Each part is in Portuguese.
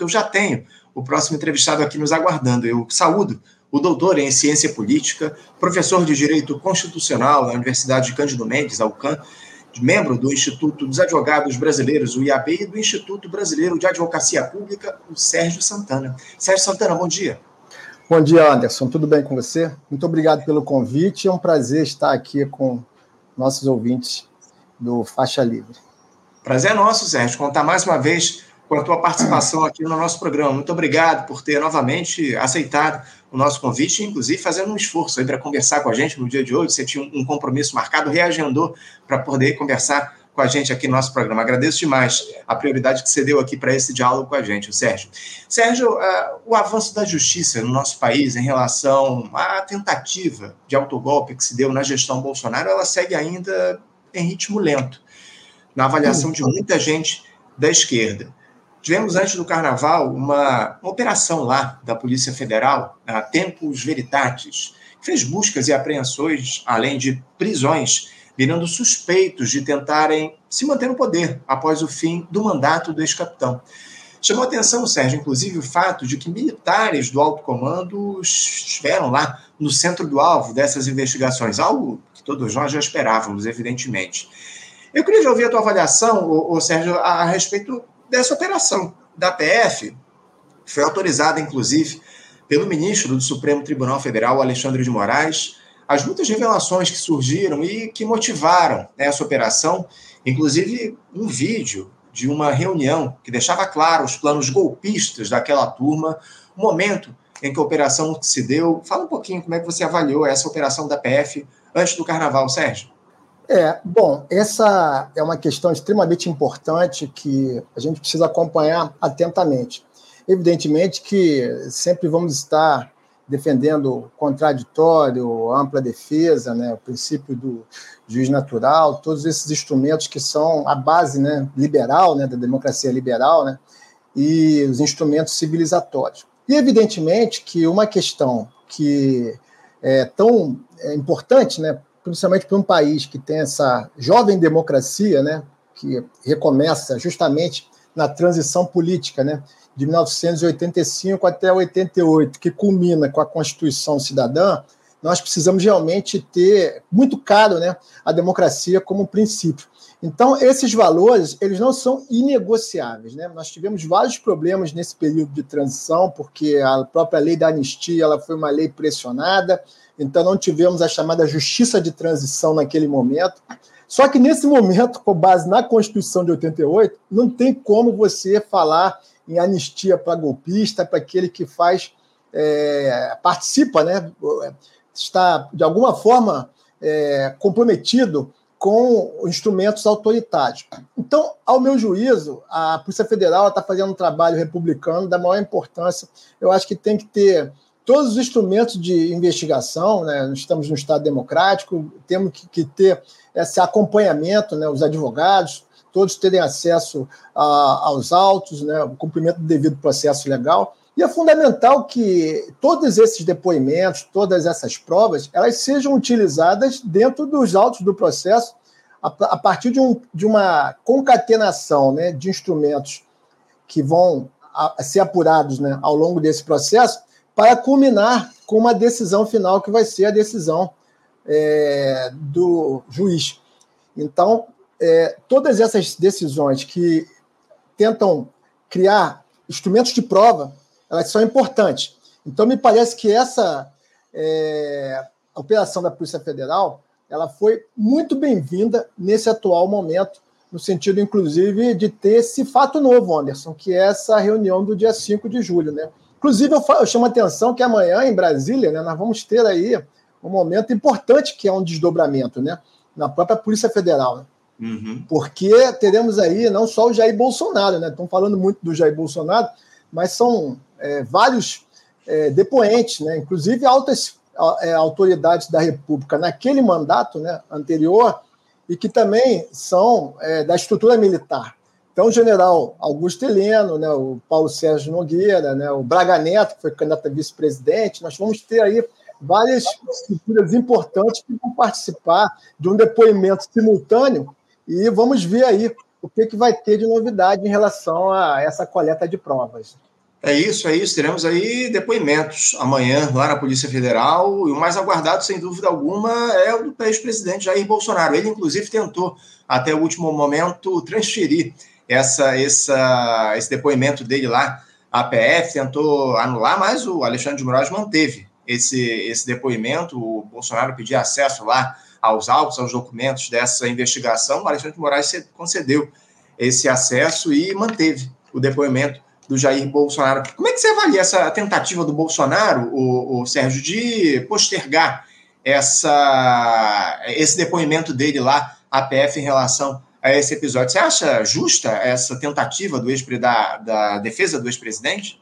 porque eu já tenho o próximo entrevistado aqui nos aguardando. Eu saúdo o doutor em ciência política, professor de direito constitucional na Universidade de Cândido Mendes, UCAN, membro do Instituto dos Advogados Brasileiros, o IAB, e do Instituto Brasileiro de Advocacia Pública, o Sérgio Santana. Sérgio Santana, bom dia. Bom dia, Anderson. Tudo bem com você? Muito obrigado pelo convite. É um prazer estar aqui com nossos ouvintes do Faixa Livre. Prazer é nosso, Sérgio, contar mais uma vez com a tua participação aqui no nosso programa. Muito obrigado por ter novamente aceitado o nosso convite, inclusive fazendo um esforço para conversar com a gente no dia de hoje. Você tinha um compromisso marcado, reagendou para poder conversar com a gente aqui no nosso programa. Agradeço demais a prioridade que você deu aqui para esse diálogo com a gente, o Sérgio. Sérgio, uh, o avanço da justiça no nosso país em relação à tentativa de autogolpe que se deu na gestão Bolsonaro, ela segue ainda em ritmo lento, na avaliação de muita gente da esquerda. Tivemos antes do carnaval uma, uma operação lá da Polícia Federal, a Tempos Veritatis, que fez buscas e apreensões, além de prisões, virando suspeitos de tentarem se manter no poder após o fim do mandato do ex-capitão. Chamou atenção, Sérgio, inclusive, o fato de que militares do alto comando estiveram lá no centro do alvo dessas investigações, algo que todos nós já esperávamos, evidentemente. Eu queria ouvir a tua avaliação, ô, ô, Sérgio, a, a respeito dessa operação da PF. Foi autorizada, inclusive, pelo ministro do Supremo Tribunal Federal, Alexandre de Moraes, as muitas revelações que surgiram e que motivaram essa operação, inclusive um vídeo de uma reunião que deixava claro os planos golpistas daquela turma, o momento em que a operação se deu. Fala um pouquinho como é que você avaliou essa operação da PF antes do carnaval, Sérgio. É, bom, essa é uma questão extremamente importante que a gente precisa acompanhar atentamente. Evidentemente que sempre vamos estar defendendo contraditório, ampla defesa, né, o princípio do juiz natural, todos esses instrumentos que são a base né, liberal, né, da democracia liberal, né, e os instrumentos civilizatórios. E, evidentemente, que uma questão que é tão é, importante né, principalmente para um país que tem essa jovem democracia, né, que recomeça justamente na transição política, né, de 1985 até 88, que culmina com a Constituição Cidadã, nós precisamos realmente ter muito caro, né, a democracia como princípio. Então, esses valores, eles não são inegociáveis. Né? Nós tivemos vários problemas nesse período de transição, porque a própria lei da anistia ela foi uma lei pressionada, então não tivemos a chamada justiça de transição naquele momento. Só que nesse momento, com base na Constituição de 88, não tem como você falar em anistia para golpista, para aquele que faz, é, participa, né, está de alguma forma é, comprometido com instrumentos autoritários. Então, ao meu juízo, a Polícia Federal está fazendo um trabalho republicano da maior importância. Eu acho que tem que ter todos os instrumentos de investigação, né? nós estamos no Estado democrático, temos que, que ter esse acompanhamento, né? os advogados, todos terem acesso a, aos autos, né? o cumprimento do devido processo legal. E é fundamental que todos esses depoimentos, todas essas provas, elas sejam utilizadas dentro dos autos do processo a, a partir de, um, de, uma concatenação né, de instrumentos que vão a ser apurados né, ao longo desse processo para culminar com uma decisão final que vai ser a decisão é, do juiz. Então, é, todas essas decisões que tentam criar instrumentos de prova, elas são importantes. Então, me parece que essa é, operação da Polícia Federal ela foi muito bem-vinda nesse atual momento, no sentido, inclusive, de ter esse fato novo, Anderson, que é essa reunião do dia 5 de julho, né? Inclusive, eu, eu chamo a atenção que amanhã, em Brasília, né, nós vamos ter aí um momento importante que é um desdobramento, né? Na própria Polícia Federal. Né? Uhum. Porque teremos aí não só o Jair Bolsonaro, né? Estão falando muito do Jair Bolsonaro, mas são é, vários é, depoentes, né? Inclusive altas é, autoridades da República naquele mandato né, anterior e que também são é, da estrutura militar. Então, o general Augusto Heleno, né, o Paulo Sérgio Nogueira, né, o Braga Neto, que foi candidato a vice-presidente, nós vamos ter aí várias figuras importantes que vão participar de um depoimento simultâneo e vamos ver aí o que, que vai ter de novidade em relação a essa coleta de provas. É isso, é isso. Teremos aí depoimentos amanhã lá na Polícia Federal. E o mais aguardado, sem dúvida alguma, é o do ex-presidente Jair Bolsonaro. Ele, inclusive, tentou, até o último momento, transferir essa, essa, esse depoimento dele lá. A PF tentou anular, mas o Alexandre de Moraes manteve esse, esse depoimento. O Bolsonaro pediu acesso lá aos autos, aos documentos dessa investigação. O Alexandre de Moraes concedeu esse acesso e manteve o depoimento do Jair Bolsonaro. Como é que você avalia essa tentativa do Bolsonaro, o, o Sérgio, de postergar essa, esse depoimento dele lá à PF em relação a esse episódio? Você acha justa essa tentativa do ex da, da defesa do ex-presidente?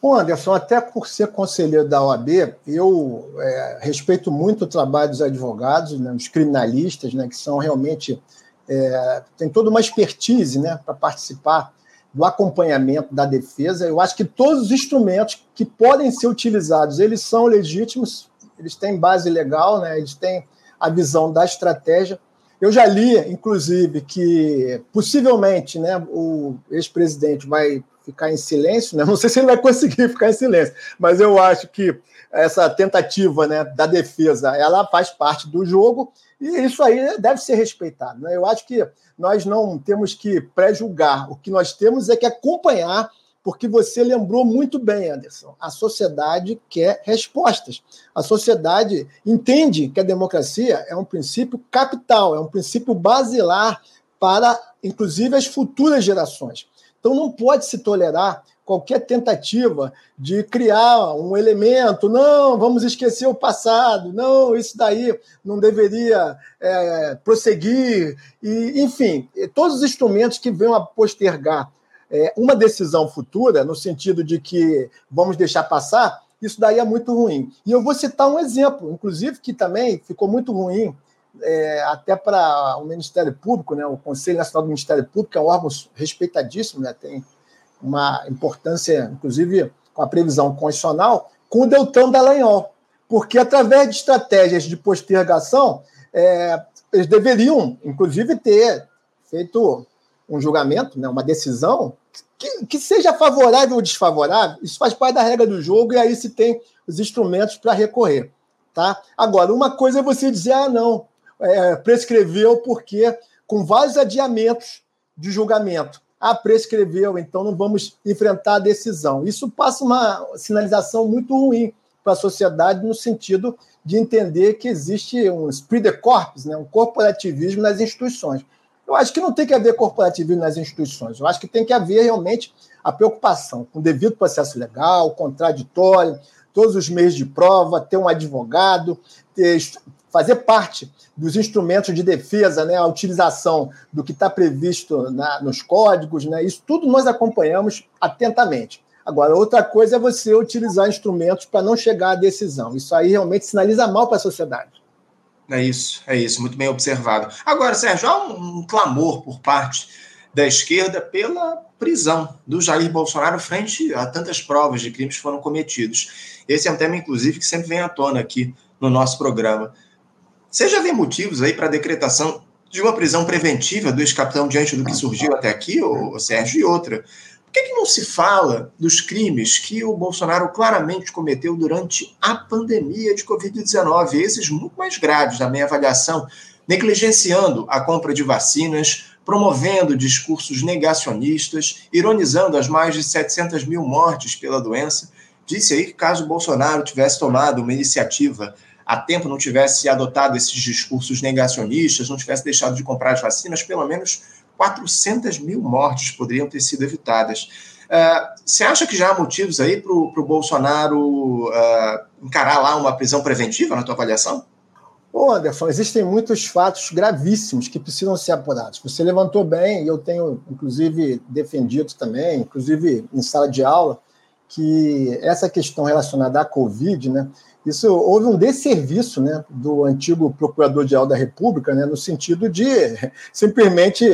Bom, Anderson, até por ser conselheiro da OAB, eu é, respeito muito o trabalho dos advogados, né, os criminalistas, né, que são realmente. É, toda uma expertise né, para participar do acompanhamento da defesa. Eu acho que todos os instrumentos que podem ser utilizados, eles são legítimos, eles têm base legal, né? eles têm a visão da estratégia. Eu já li, inclusive, que possivelmente né, o ex-presidente vai ficar em silêncio, né? não sei se ele vai conseguir ficar em silêncio, mas eu acho que essa tentativa né, da defesa ela faz parte do jogo e isso aí deve ser respeitado. Né? Eu acho que nós não temos que pré-julgar. O que nós temos é que acompanhar, porque você lembrou muito bem, Anderson. A sociedade quer respostas. A sociedade entende que a democracia é um princípio capital, é um princípio basilar para, inclusive, as futuras gerações. Então, não pode se tolerar qualquer tentativa de criar um elemento, não, vamos esquecer o passado, não, isso daí não deveria é, prosseguir, e, enfim, todos os instrumentos que venham a postergar é, uma decisão futura, no sentido de que vamos deixar passar, isso daí é muito ruim. E eu vou citar um exemplo, inclusive, que também ficou muito ruim, é, até para o Ministério Público, né, o Conselho Nacional do Ministério Público, que é um órgão respeitadíssimo, né, tem uma importância, inclusive com a previsão constitucional, com o Deltão Dallagnol, porque através de estratégias de postergação, é, eles deveriam, inclusive, ter feito um julgamento, né, uma decisão que, que, seja favorável ou desfavorável, isso faz parte da regra do jogo e aí se tem os instrumentos para recorrer. Tá? Agora, uma coisa é você dizer, ah, não, é, prescreveu porque com vários adiamentos de julgamento ah, prescreveu, então não vamos enfrentar a decisão. Isso passa uma sinalização muito ruim para a sociedade no sentido de entender que existe um de corpus, né, um corporativismo nas instituições. Eu acho que não tem que haver corporativismo nas instituições. Eu acho que tem que haver realmente a preocupação com o devido processo legal, contraditório, todos os meios de prova, ter um advogado, ter, fazer parte dos instrumentos de defesa, né, a utilização do que está previsto na, nos códigos, né, isso tudo nós acompanhamos atentamente. Agora, outra coisa é você utilizar instrumentos para não chegar à decisão. Isso aí realmente sinaliza mal para a sociedade. É isso, é isso, muito bem observado. Agora, Sérgio, há um, um clamor por parte da esquerda pela prisão do Jair Bolsonaro frente a tantas provas de crimes que foram cometidos. Esse é um tema, inclusive, que sempre vem à tona aqui no nosso programa. Você já vê motivos aí para a decretação de uma prisão preventiva do ex-capitão diante do que surgiu até aqui, o Sérgio, e outra? Por que, que não se fala dos crimes que o Bolsonaro claramente cometeu durante a pandemia de Covid-19, esses muito mais graves, na minha avaliação, negligenciando a compra de vacinas, promovendo discursos negacionistas, ironizando as mais de 700 mil mortes pela doença? Disse aí que caso o Bolsonaro tivesse tomado uma iniciativa há tempo não tivesse adotado esses discursos negacionistas, não tivesse deixado de comprar as vacinas, pelo menos 400 mil mortes poderiam ter sido evitadas. Uh, você acha que já há motivos aí para o Bolsonaro uh, encarar lá uma prisão preventiva, na tua avaliação? Ô Anderson, existem muitos fatos gravíssimos que precisam ser apurados. Você levantou bem, e eu tenho, inclusive, defendido também, inclusive em sala de aula, que essa questão relacionada à Covid, né, isso houve um desserviço né, do antigo procurador-geral da República, né, no sentido de simplesmente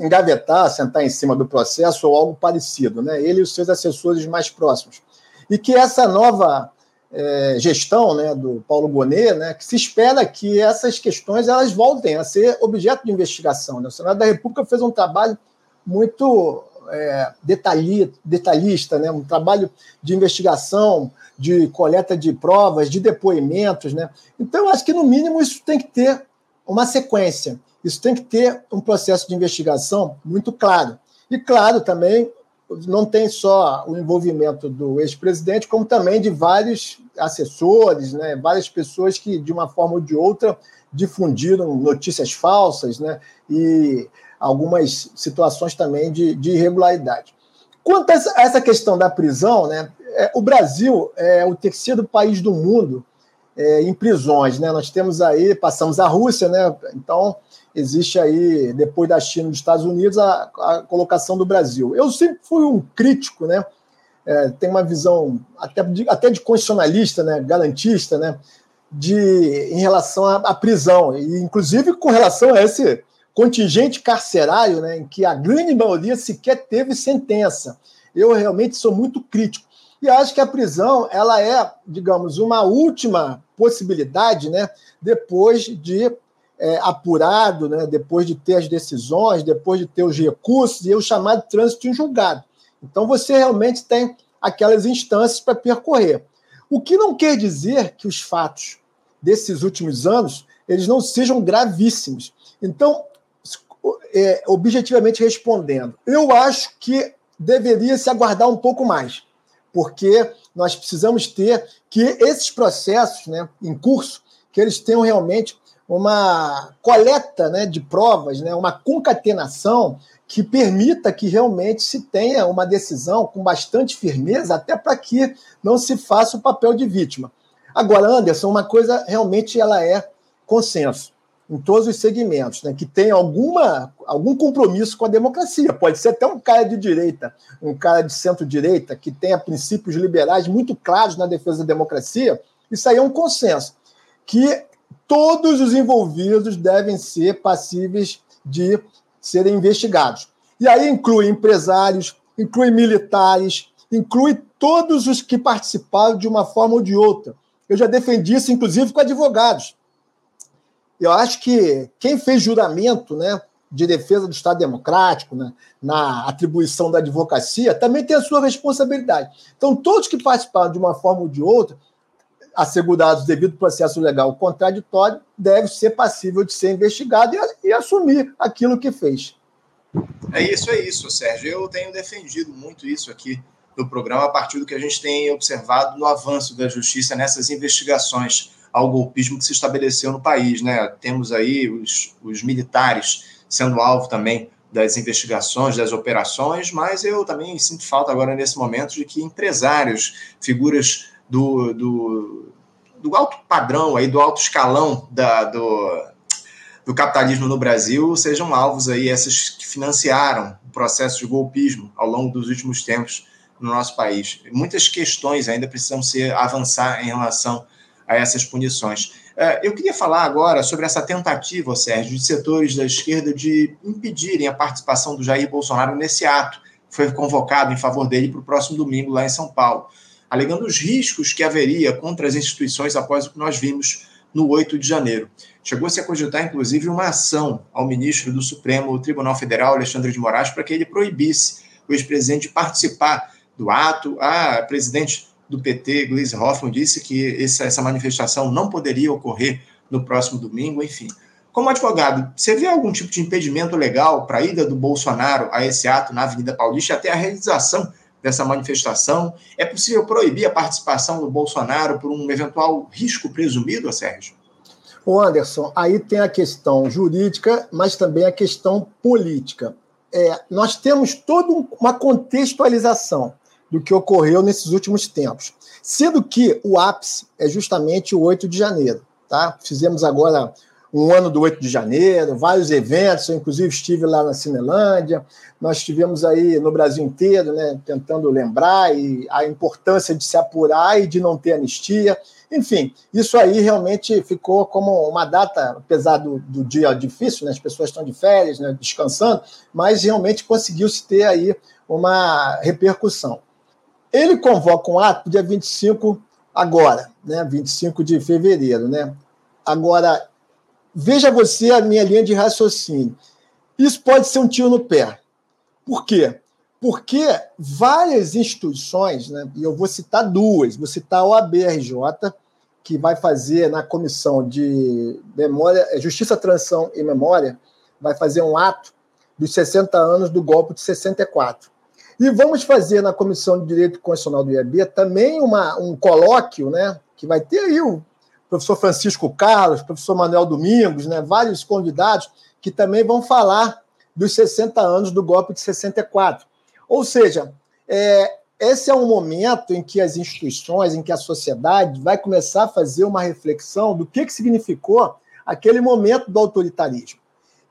engavetar, sentar em cima do processo ou algo parecido, né, ele e os seus assessores mais próximos. E que essa nova é, gestão né, do Paulo Bonet, né, que se espera que essas questões elas voltem a ser objeto de investigação. Né? O Senado da República fez um trabalho muito é, detalhi, detalhista, né? um trabalho de investigação, de coleta de provas, de depoimentos. Né? Então, eu acho que, no mínimo, isso tem que ter uma sequência, isso tem que ter um processo de investigação muito claro. E, claro, também não tem só o envolvimento do ex-presidente, como também de vários assessores, né, várias pessoas que, de uma forma ou de outra, difundiram notícias falsas né, e algumas situações também de, de irregularidade. Quanto a essa questão da prisão, né, é, o Brasil é o terceiro país do mundo é, em prisões. Né? Nós temos aí, passamos a Rússia, né? então existe aí, depois da China e dos Estados Unidos, a, a colocação do Brasil. Eu sempre fui um crítico, né? É, tem uma visão até de, até de constitucionalista, né? garantista, né? de, em relação à, à prisão, e inclusive com relação a esse contingente carcerário, né, em que a grande maioria sequer teve sentença. Eu realmente sou muito crítico. E acho que a prisão ela é, digamos, uma última possibilidade, né, depois de é, apurado, né, depois de ter as decisões, depois de ter os recursos e o chamado trânsito em julgado. Então você realmente tem aquelas instâncias para percorrer. O que não quer dizer que os fatos desses últimos anos eles não sejam gravíssimos. Então, é, objetivamente respondendo, eu acho que deveria se aguardar um pouco mais, porque nós precisamos ter que esses processos né, em curso, que eles tenham realmente uma coleta né, de provas, né, uma concatenação que permita que realmente se tenha uma decisão com bastante firmeza, até para que não se faça o papel de vítima. Agora, Anderson, uma coisa realmente ela é consenso em todos os segmentos, né, que tem alguma, algum compromisso com a democracia. Pode ser até um cara de direita, um cara de centro-direita, que tenha princípios liberais muito claros na defesa da democracia. Isso aí é um consenso. Que todos os envolvidos devem ser passíveis de serem investigados. E aí inclui empresários, inclui militares, inclui todos os que participaram de uma forma ou de outra. Eu já defendi isso, inclusive, com advogados. Eu acho que quem fez juramento né, de defesa do Estado Democrático, né, na atribuição da advocacia, também tem a sua responsabilidade. Então, todos que participaram de uma forma ou de outra assegurados devido processo legal contraditório, deve ser passível de ser investigado e, e, assumir aquilo que fez. É isso, é isso, Sérgio. Eu tenho defendido muito isso aqui no programa a partir do que a gente tem observado no avanço da justiça nessas investigações ao golpismo que se estabeleceu no país. Né? Temos aí os, os militares sendo alvo também das investigações, das operações, mas eu também sinto falta agora nesse momento de que empresários, figuras do, do, do alto padrão, aí, do alto escalão da, do, do capitalismo no Brasil sejam alvos aí, essas que financiaram o processo de golpismo ao longo dos últimos tempos no nosso país. Muitas questões ainda precisam ser avançar em relação a essas punições. É, eu queria falar agora sobre essa tentativa, Sérgio, de setores da esquerda de impedirem a participação do Jair Bolsonaro nesse ato que foi convocado em favor dele para o próximo domingo lá em São Paulo alegando os riscos que haveria contra as instituições após o que nós vimos no 8 de janeiro. Chegou-se a cogitar, inclusive, uma ação ao ministro do Supremo Tribunal Federal, Alexandre de Moraes, para que ele proibisse o ex-presidente de participar do ato. A presidente do PT, Gleisi Hoffmann, disse que essa manifestação não poderia ocorrer no próximo domingo, enfim. Como advogado, você vê algum tipo de impedimento legal para a ida do Bolsonaro a esse ato na Avenida Paulista até a realização dessa manifestação? É possível proibir a participação do Bolsonaro por um eventual risco presumido, Sérgio? O Anderson, aí tem a questão jurídica, mas também a questão política. É, nós temos toda uma contextualização do que ocorreu nesses últimos tempos, sendo que o ápice é justamente o 8 de janeiro. Tá? Fizemos agora um ano do 8 de janeiro, vários eventos, eu inclusive estive lá na Cinelândia, nós estivemos aí no Brasil inteiro, né, tentando lembrar e a importância de se apurar e de não ter anistia. Enfim, isso aí realmente ficou como uma data, apesar do, do dia difícil, né, as pessoas estão de férias, né, descansando, mas realmente conseguiu-se ter aí uma repercussão. Ele convoca um ato dia 25 agora, né, 25 de fevereiro, né? Agora, Veja você a minha linha de raciocínio. Isso pode ser um tiro no pé. Por quê? porque várias instituições, né, e eu vou citar duas, vou citar a OABRJ, que vai fazer na comissão de memória, Justiça, Transição e Memória, vai fazer um ato dos 60 anos do golpe de 64. E vamos fazer na Comissão de Direito Constitucional do IAB também uma, um colóquio, né, que vai ter aí o professor Francisco Carlos, professor Manuel Domingos, né, vários convidados que também vão falar dos 60 anos do golpe de 64. Ou seja, é, esse é um momento em que as instituições, em que a sociedade vai começar a fazer uma reflexão do que, que significou aquele momento do autoritarismo.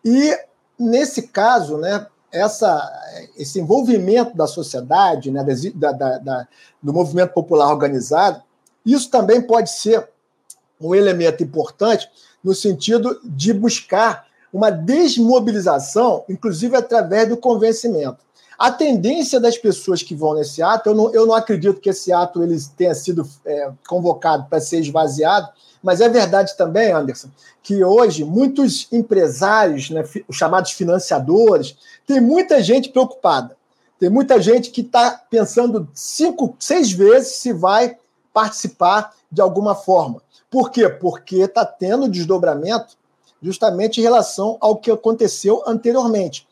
E, nesse caso, né, essa, esse envolvimento da sociedade, né, da, da, da, do movimento popular organizado, isso também pode ser um elemento importante no sentido de buscar uma desmobilização, inclusive através do convencimento. A tendência das pessoas que vão nesse ato, eu não, eu não acredito que esse ato ele tenha sido é, convocado para ser esvaziado, mas é verdade também, Anderson, que hoje muitos empresários, né, os chamados financiadores, tem muita gente preocupada. Tem muita gente que está pensando cinco, seis vezes se vai participar de alguma forma. Por quê? Porque está tendo desdobramento justamente em relação ao que aconteceu anteriormente.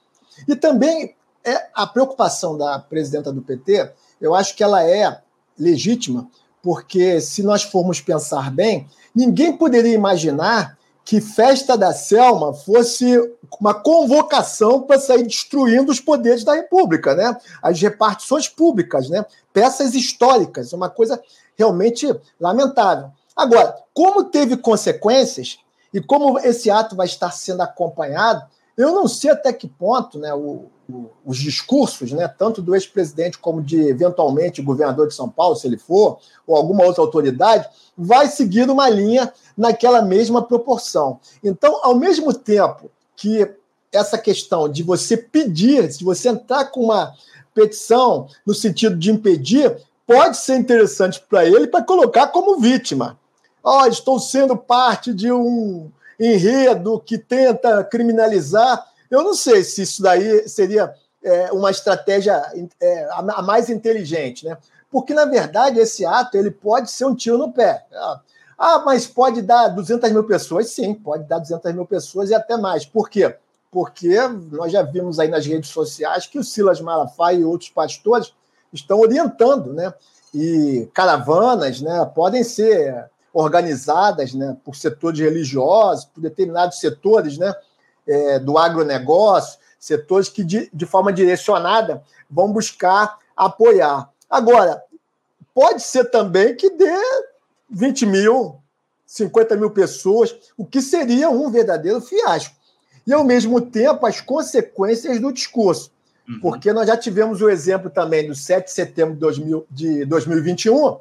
E também é a preocupação da presidenta do PT, eu acho que ela é legítima, porque se nós formos pensar bem, ninguém poderia imaginar que Festa da Selma fosse uma convocação para sair destruindo os poderes da República, né? As repartições públicas, né? Peças históricas, uma coisa realmente lamentável. Agora, como teve consequências e como esse ato vai estar sendo acompanhado, eu não sei até que ponto né, o, os discursos, né, tanto do ex-presidente como de, eventualmente, governador de São Paulo, se ele for, ou alguma outra autoridade, vai seguir uma linha naquela mesma proporção. Então, ao mesmo tempo que essa questão de você pedir, de você entrar com uma petição no sentido de impedir, pode ser interessante para ele para colocar como vítima. Oh, estou sendo parte de um enredo que tenta criminalizar. Eu não sei se isso daí seria é, uma estratégia é, a mais inteligente, né? Porque, na verdade, esse ato ele pode ser um tiro no pé. Ah, mas pode dar 200 mil pessoas? Sim, pode dar 200 mil pessoas e até mais. Por quê? Porque nós já vimos aí nas redes sociais que o Silas Malafaia e outros pastores estão orientando, né? E caravanas né, podem ser organizadas né, por setores religiosos, por determinados setores né, é, do agronegócio, setores que, de, de forma direcionada, vão buscar apoiar. Agora, pode ser também que dê 20 mil, 50 mil pessoas, o que seria um verdadeiro fiasco. E, ao mesmo tempo, as consequências do discurso. Uhum. Porque nós já tivemos o exemplo também do 7 de setembro de, 2000, de 2021,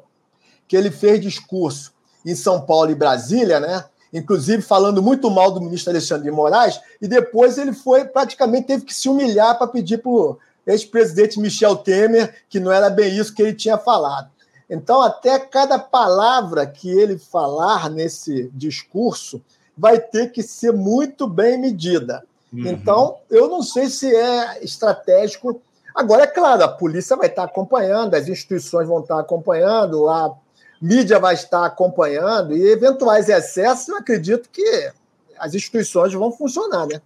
que ele fez discurso em São Paulo e Brasília, né? Inclusive falando muito mal do ministro Alexandre de Moraes, e depois ele foi praticamente teve que se humilhar para pedir para o ex-presidente Michel Temer que não era bem isso que ele tinha falado. Então, até cada palavra que ele falar nesse discurso vai ter que ser muito bem medida. Uhum. Então, eu não sei se é estratégico. Agora, é claro, a polícia vai estar acompanhando, as instituições vão estar acompanhando, a mídia vai estar acompanhando e eventuais excessos, eu acredito que as instituições vão funcionar, né?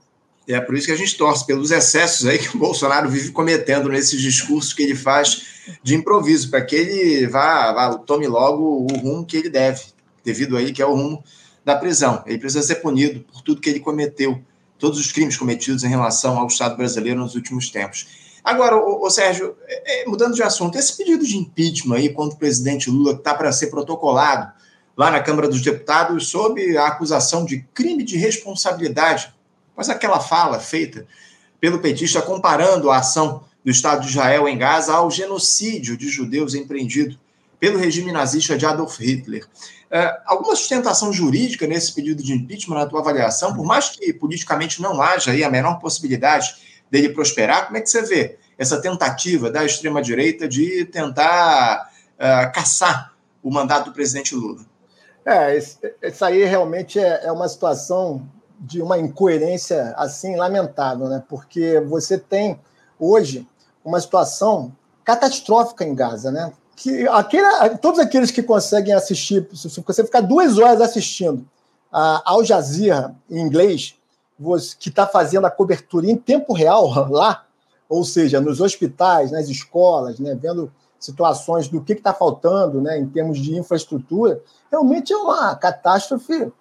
É por isso que a gente torce pelos excessos aí que o Bolsonaro vive cometendo nesses discursos que ele faz de improviso, para que ele vá, vá, tome logo o rumo que ele deve, devido aí que é o rumo da prisão. Ele precisa ser punido por tudo que ele cometeu, todos os crimes cometidos em relação ao Estado brasileiro nos últimos tempos. Agora, o, Sérgio, é, é, mudando de assunto, esse pedido de impeachment aí contra o presidente Lula, que está para ser protocolado lá na Câmara dos Deputados, sob a acusação de crime de responsabilidade, mas aquela fala feita pelo petista comparando a ação do Estado de Israel em Gaza ao genocídio de judeus empreendido pelo regime nazista de Adolf Hitler. Uh, alguma sustentação jurídica nesse pedido de impeachment, na tua avaliação, por mais que politicamente não haja aí a menor possibilidade dele prosperar, como é que você vê essa tentativa da extrema-direita de tentar uh, caçar o mandato do presidente Lula? É, isso aí realmente é, é uma situação de uma incoerência assim lamentável, né? Porque você tem hoje uma situação catastrófica em Gaza, né? Que aquele, todos aqueles que conseguem assistir, se você ficar duas horas assistindo a Al Jazeera em inglês, que está fazendo a cobertura em tempo real lá, ou seja, nos hospitais, nas escolas, né, vendo situações do que está faltando né, em termos de infraestrutura, realmente é uma catástrofe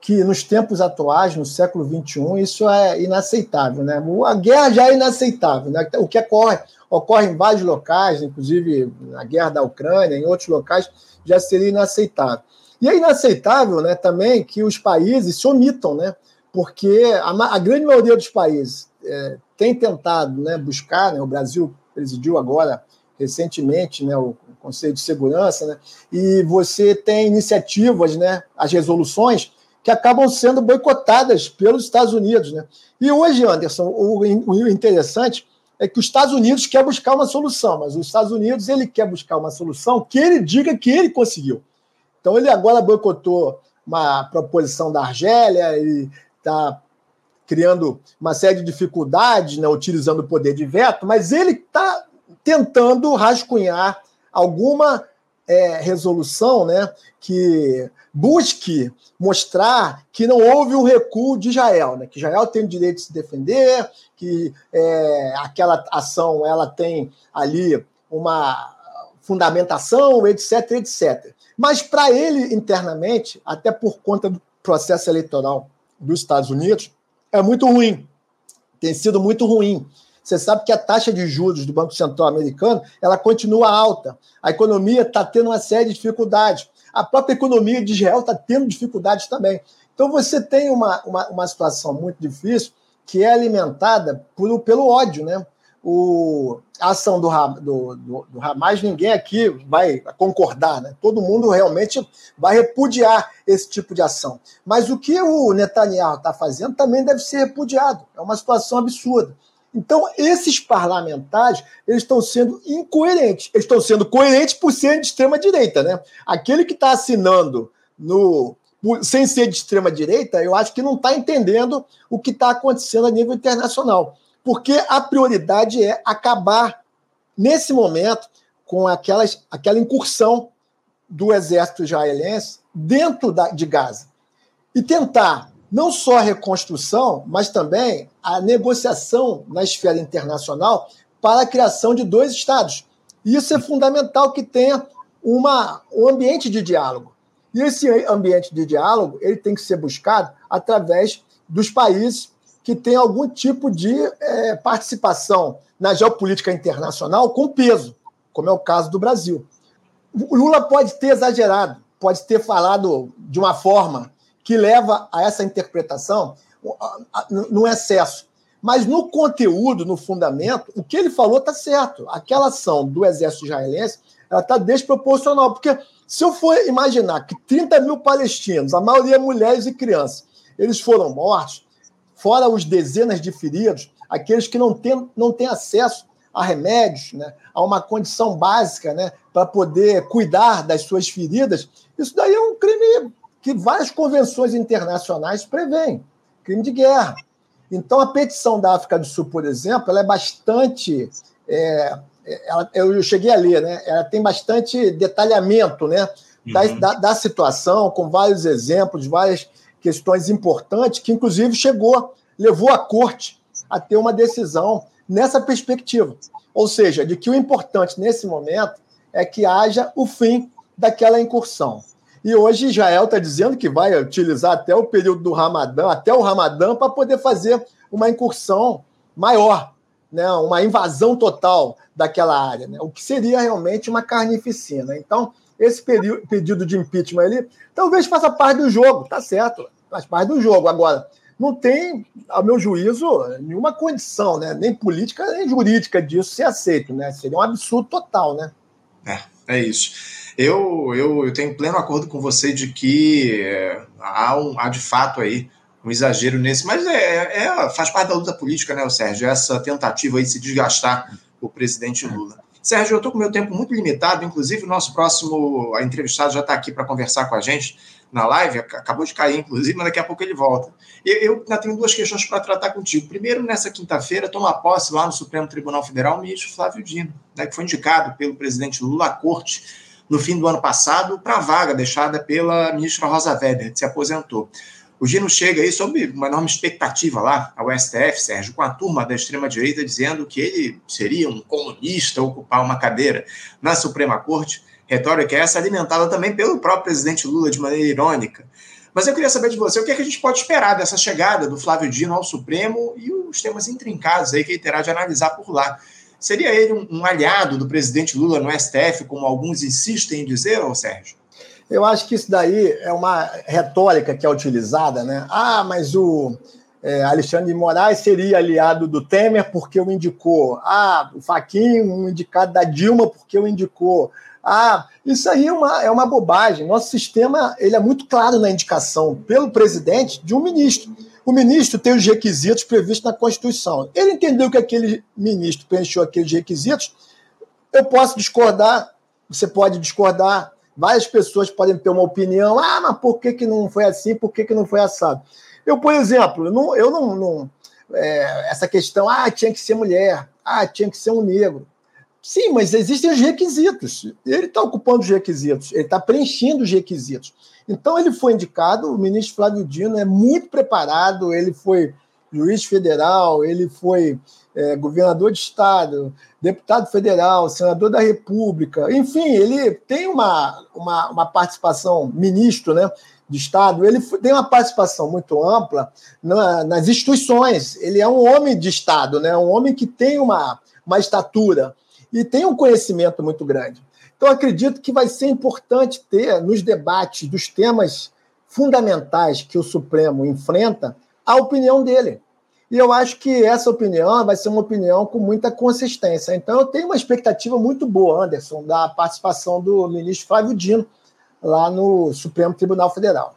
que nos tempos atuais, no século XXI, isso é inaceitável. Né? A guerra já é inaceitável. Né? O que ocorre, ocorre em vários locais, inclusive na guerra da Ucrânia, em outros locais, já seria inaceitável. E é inaceitável né, também que os países se omitam, né? Porque a, a grande maioria dos países é, tem tentado né, buscar, né, o Brasil presidiu agora recentemente né, o Conselho de Segurança, né, e você tem iniciativas, né, as resoluções, que acabam sendo boicotadas pelos Estados Unidos. Né? E hoje, Anderson, o, o interessante é que os Estados Unidos quer buscar uma solução, mas os Estados Unidos ele quer buscar uma solução que ele diga que ele conseguiu. Então ele agora boicotou uma proposição da Argélia e está criando uma série de dificuldades, né, utilizando o poder de veto, mas ele está tentando rascunhar alguma é, resolução né, que busque mostrar que não houve um recuo de Israel, né, que Israel tem o direito de se defender, que é, aquela ação ela tem ali uma fundamentação, etc, etc. Mas para ele internamente, até por conta do processo eleitoral dos Estados Unidos, é muito ruim. Tem sido muito ruim. Você sabe que a taxa de juros do Banco Central americano ela continua alta. A economia está tendo uma série de dificuldades. A própria economia de Israel está tendo dificuldades também. Então você tem uma, uma, uma situação muito difícil que é alimentada por, pelo ódio, né? O, a ação do, do, do, do Hamas, ninguém aqui vai concordar, né? todo mundo realmente vai repudiar esse tipo de ação. Mas o que o Netanyahu está fazendo também deve ser repudiado. É uma situação absurda. Então, esses parlamentares, eles estão sendo incoerentes. Eles estão sendo coerentes por serem de extrema-direita, né? Aquele que está assinando no sem ser de extrema-direita, eu acho que não está entendendo o que está acontecendo a nível internacional. Porque a prioridade é acabar, nesse momento, com aquelas, aquela incursão do exército israelense dentro da, de Gaza. E tentar não só a reconstrução, mas também a negociação na esfera internacional para a criação de dois Estados. Isso é fundamental que tenha uma, um ambiente de diálogo. E esse ambiente de diálogo ele tem que ser buscado através dos países que têm algum tipo de é, participação na geopolítica internacional com peso, como é o caso do Brasil. O Lula pode ter exagerado, pode ter falado de uma forma que leva a essa interpretação no excesso. Mas no conteúdo, no fundamento, o que ele falou está certo. Aquela ação do exército israelense está desproporcional, porque se eu for imaginar que 30 mil palestinos, a maioria mulheres e crianças, eles foram mortos, fora os dezenas de feridos, aqueles que não têm, não têm acesso a remédios, né, a uma condição básica né, para poder cuidar das suas feridas, isso daí é um crime que várias convenções internacionais prevêem crime de guerra. Então, a petição da África do Sul, por exemplo, ela é bastante. É, ela, eu cheguei a ler, né? Ela tem bastante detalhamento né? Da, uhum. da, da, situação, com vários exemplos, várias questões importantes, que inclusive chegou, levou a corte a ter uma decisão nessa perspectiva. Ou seja, de que o importante nesse momento é que haja o fim daquela incursão. E hoje Israel está dizendo que vai utilizar até o período do Ramadã, até o Ramadã, para poder fazer uma incursão maior, né? uma invasão total daquela área, né? o que seria realmente uma carnificina. Então, esse pedido de impeachment ali talvez faça parte do jogo, tá certo, faz parte do jogo. Agora, não tem, ao meu juízo, nenhuma condição, né? nem política nem jurídica disso ser aceito. Né? Seria um absurdo total. Né? É, é isso. Eu, eu, eu tenho pleno acordo com você de que é, há, um, há de fato aí um exagero nesse, mas é, é, faz parte da luta política, né, Sérgio? Essa tentativa aí de se desgastar o presidente Lula. Sérgio, eu estou com meu tempo muito limitado, inclusive o nosso próximo entrevistado já está aqui para conversar com a gente na live, acabou de cair, inclusive, mas daqui a pouco ele volta. Eu ainda tenho duas questões para tratar contigo. Primeiro, nessa quinta-feira, toma posse lá no Supremo Tribunal Federal o ministro Flávio Dino, né, que foi indicado pelo presidente Lula à corte no fim do ano passado para a vaga deixada pela ministra Rosa Weber, que se aposentou. O Gino chega aí sob uma enorme expectativa lá ao STF, Sérgio, com a turma da extrema-direita dizendo que ele seria um comunista ocupar uma cadeira na Suprema Corte. Retórica essa alimentada também pelo próprio presidente Lula de maneira irônica. Mas eu queria saber de você o que, é que a gente pode esperar dessa chegada do Flávio Dino ao Supremo e os temas intrincados aí que ele terá de analisar por lá. Seria ele um, um aliado do presidente Lula no STF, como alguns insistem em dizer, ou Sérgio? Eu acho que isso daí é uma retórica que é utilizada, né? Ah, mas o é, Alexandre de Moraes seria aliado do Temer porque o indicou. Ah, o Faquinho, um indicado da Dilma porque o indicou. Ah, isso aí é uma, é uma bobagem. Nosso sistema ele é muito claro na indicação pelo presidente de um ministro. O ministro tem os requisitos previstos na Constituição. Ele entendeu que aquele ministro preencheu aqueles requisitos. Eu posso discordar, você pode discordar, Várias pessoas podem ter uma opinião, ah, mas por que, que não foi assim, por que, que não foi assado? Eu, por exemplo, não, eu não, não é, essa questão, ah, tinha que ser mulher, ah, tinha que ser um negro. Sim, mas existem os requisitos. Ele está ocupando os requisitos, ele está preenchendo os requisitos. Então ele foi indicado, o ministro Flávio Dino é muito preparado, ele foi juiz federal, ele foi é, governador de estado, deputado federal, senador da República, enfim, ele tem uma, uma, uma participação, ministro né, de Estado, ele tem uma participação muito ampla na, nas instituições. Ele é um homem de Estado, né, um homem que tem uma, uma estatura e tem um conhecimento muito grande. Então, acredito que vai ser importante ter, nos debates dos temas fundamentais que o Supremo enfrenta, a opinião dele. E eu acho que essa opinião vai ser uma opinião com muita consistência. Então, eu tenho uma expectativa muito boa, Anderson, da participação do ministro Flávio Dino lá no Supremo Tribunal Federal.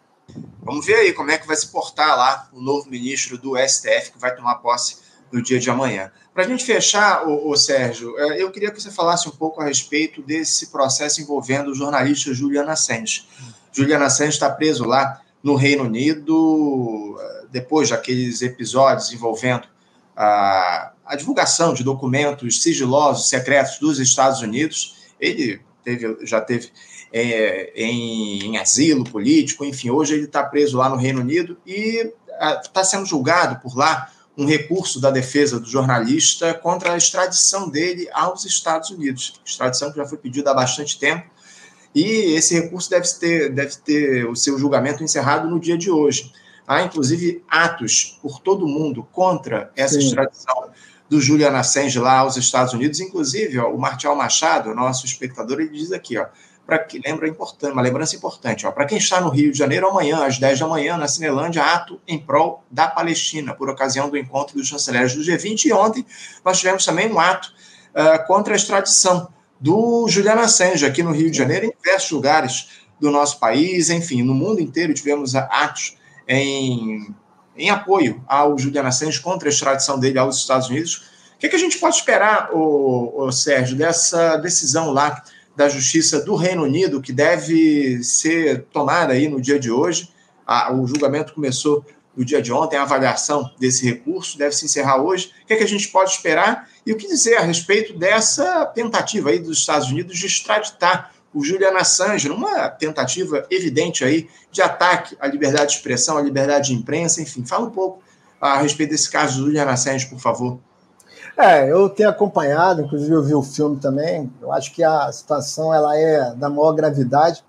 Vamos ver aí como é que vai se portar lá o novo ministro do STF, que vai tomar posse no dia de amanhã. Para a gente fechar, o, o, Sérgio, é, eu queria que você falasse um pouco a respeito desse processo envolvendo o jornalista Juliana Assange. Juliana Assange está preso lá no Reino Unido, depois daqueles episódios envolvendo a, a divulgação de documentos sigilosos, secretos dos Estados Unidos, ele teve, já teve é, em, em, asilo político, enfim, hoje ele está preso lá no Reino Unido e está sendo julgado por lá um recurso da defesa do jornalista contra a extradição dele aos Estados Unidos, extradição que já foi pedida há bastante tempo, e esse recurso deve ter, deve ter o seu julgamento encerrado no dia de hoje. Há, inclusive, atos por todo o mundo contra essa Sim. extradição do Julian Assange lá aos Estados Unidos. Inclusive, ó, o Martial Machado, nosso espectador, ele diz aqui, ó, para que lembra importante, uma lembrança importante, ó, para quem está no Rio de Janeiro amanhã às 10 da manhã na Cinelândia, ato em prol da Palestina por ocasião do encontro dos chanceleres do G20 e ontem nós tivemos também um ato uh, contra a extradição do Julian Assange aqui no Rio de Janeiro, em diversos lugares do nosso país, enfim, no mundo inteiro tivemos atos em, em apoio ao Julian Assange contra a extradição dele aos Estados Unidos. O que, é que a gente pode esperar, o, Sérgio, dessa decisão lá da Justiça do Reino Unido, que deve ser tomada aí no dia de hoje? o julgamento começou no dia de ontem, a avaliação desse recurso deve se encerrar hoje. O que, é que a gente pode esperar e o que dizer a respeito dessa tentativa aí dos Estados Unidos de extraditar o Julian Assange, numa tentativa evidente aí de ataque à liberdade de expressão, à liberdade de imprensa, enfim. Fala um pouco a respeito desse caso do Julian Assange, por favor. É, eu tenho acompanhado, inclusive eu vi o filme também. Eu acho que a situação ela é da maior gravidade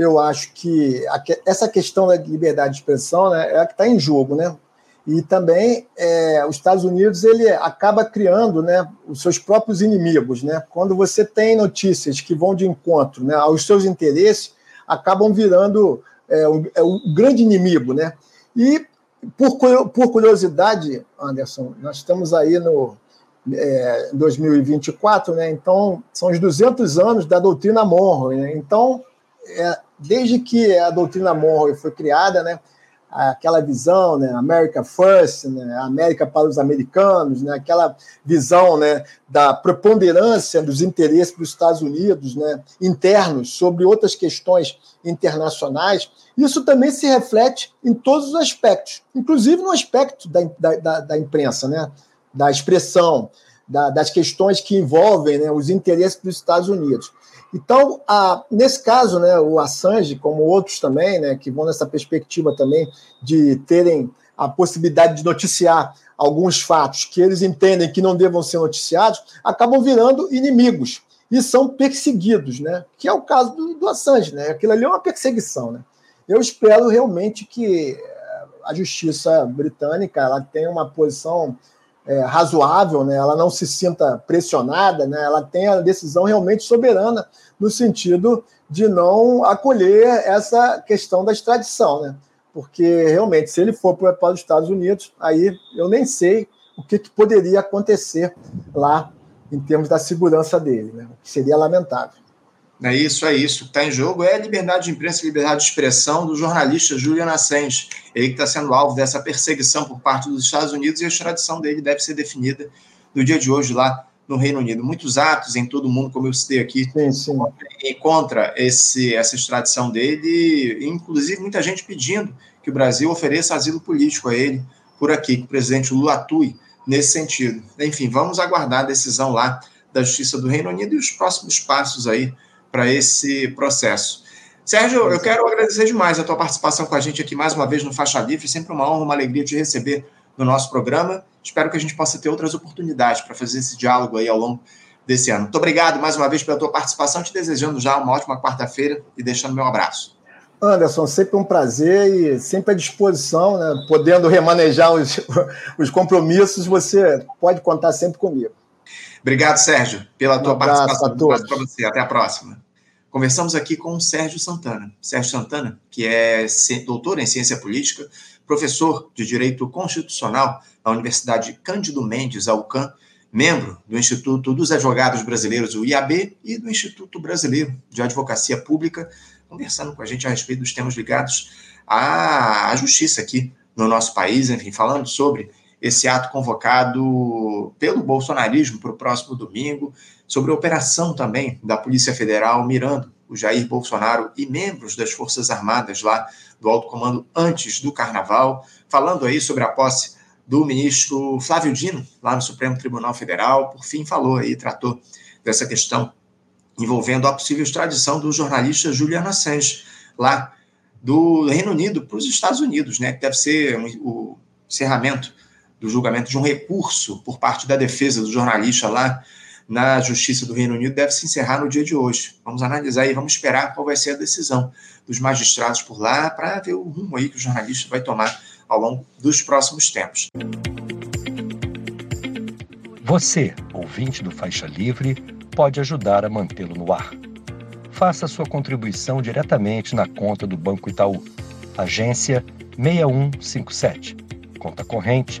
eu acho que essa questão da liberdade de expressão né, é a que está em jogo, né? E também é, os Estados Unidos ele acaba criando né, os seus próprios inimigos, né? Quando você tem notícias que vão de encontro né, aos seus interesses, acabam virando é, o, é, o grande inimigo, né? E por, por curiosidade, Anderson, nós estamos aí no é, 2024, né? Então são os 200 anos da doutrina Monroe, né? Então é, desde que a doutrina Monroe foi criada, né, aquela visão, né, America First, né, América para os americanos, né, aquela visão, né, da preponderância dos interesses dos Estados Unidos, né, internos sobre outras questões internacionais. Isso também se reflete em todos os aspectos, inclusive no aspecto da, da, da imprensa, né, da expressão, da, das questões que envolvem né, os interesses dos Estados Unidos. Então, a, nesse caso, né, o Assange, como outros também, né, que vão nessa perspectiva também de terem a possibilidade de noticiar alguns fatos que eles entendem que não devam ser noticiados, acabam virando inimigos e são perseguidos, né? Que é o caso do, do Assange, né? Aquilo ali é uma perseguição, né? Eu espero realmente que a justiça britânica ela tenha uma posição é, razoável, né? ela não se sinta pressionada, né? ela tem a decisão realmente soberana no sentido de não acolher essa questão da extradição, né? porque realmente, se ele for para os Estados Unidos, aí eu nem sei o que, que poderia acontecer lá em termos da segurança dele, né? que seria lamentável. É isso, é isso. O que está em jogo é a liberdade de imprensa e liberdade de expressão do jornalista Julian Assange. Ele que está sendo alvo dessa perseguição por parte dos Estados Unidos e a extradição dele deve ser definida no dia de hoje lá no Reino Unido. Muitos atos em todo o mundo, como eu citei aqui, sim, sim. contra esse, essa extradição dele, inclusive muita gente pedindo que o Brasil ofereça asilo político a ele por aqui, que o presidente Lula atue nesse sentido. Enfim, vamos aguardar a decisão lá da Justiça do Reino Unido e os próximos passos aí para esse processo. Sérgio, eu quero agradecer demais a tua participação com a gente aqui mais uma vez no Faixa Livre. Sempre uma honra, uma alegria te receber no nosso programa. Espero que a gente possa ter outras oportunidades para fazer esse diálogo aí ao longo desse ano. Muito obrigado mais uma vez pela tua participação, te desejando já uma ótima quarta-feira e deixando meu abraço. Anderson, sempre um prazer e sempre à disposição, né? podendo remanejar os, os compromissos, você pode contar sempre comigo. Obrigado, Sérgio, pela tua um participação. Um para você. Até a próxima. Conversamos aqui com o Sérgio Santana. Sérgio Santana, que é doutor em ciência política, professor de Direito Constitucional na Universidade Cândido Mendes, a UCAM, membro do Instituto dos Advogados Brasileiros, o IAB, e do Instituto Brasileiro de Advocacia Pública, conversando com a gente a respeito dos temas ligados à justiça aqui no nosso país, enfim, falando sobre esse ato convocado pelo bolsonarismo para o próximo domingo, sobre a operação também da Polícia Federal mirando o Jair Bolsonaro e membros das Forças Armadas lá do alto comando antes do carnaval, falando aí sobre a posse do ministro Flávio Dino, lá no Supremo Tribunal Federal, por fim falou aí, tratou dessa questão envolvendo a possível extradição do jornalista Julian Assange, lá do Reino Unido para os Estados Unidos, né, que deve ser o encerramento do julgamento de um recurso por parte da defesa do jornalista lá na Justiça do Reino Unido deve se encerrar no dia de hoje. Vamos analisar e vamos esperar qual vai ser a decisão dos magistrados por lá para ver o rumo aí que o jornalista vai tomar ao longo dos próximos tempos. Você, ouvinte do Faixa Livre, pode ajudar a mantê-lo no ar. Faça sua contribuição diretamente na conta do Banco Itaú, agência 6157, conta corrente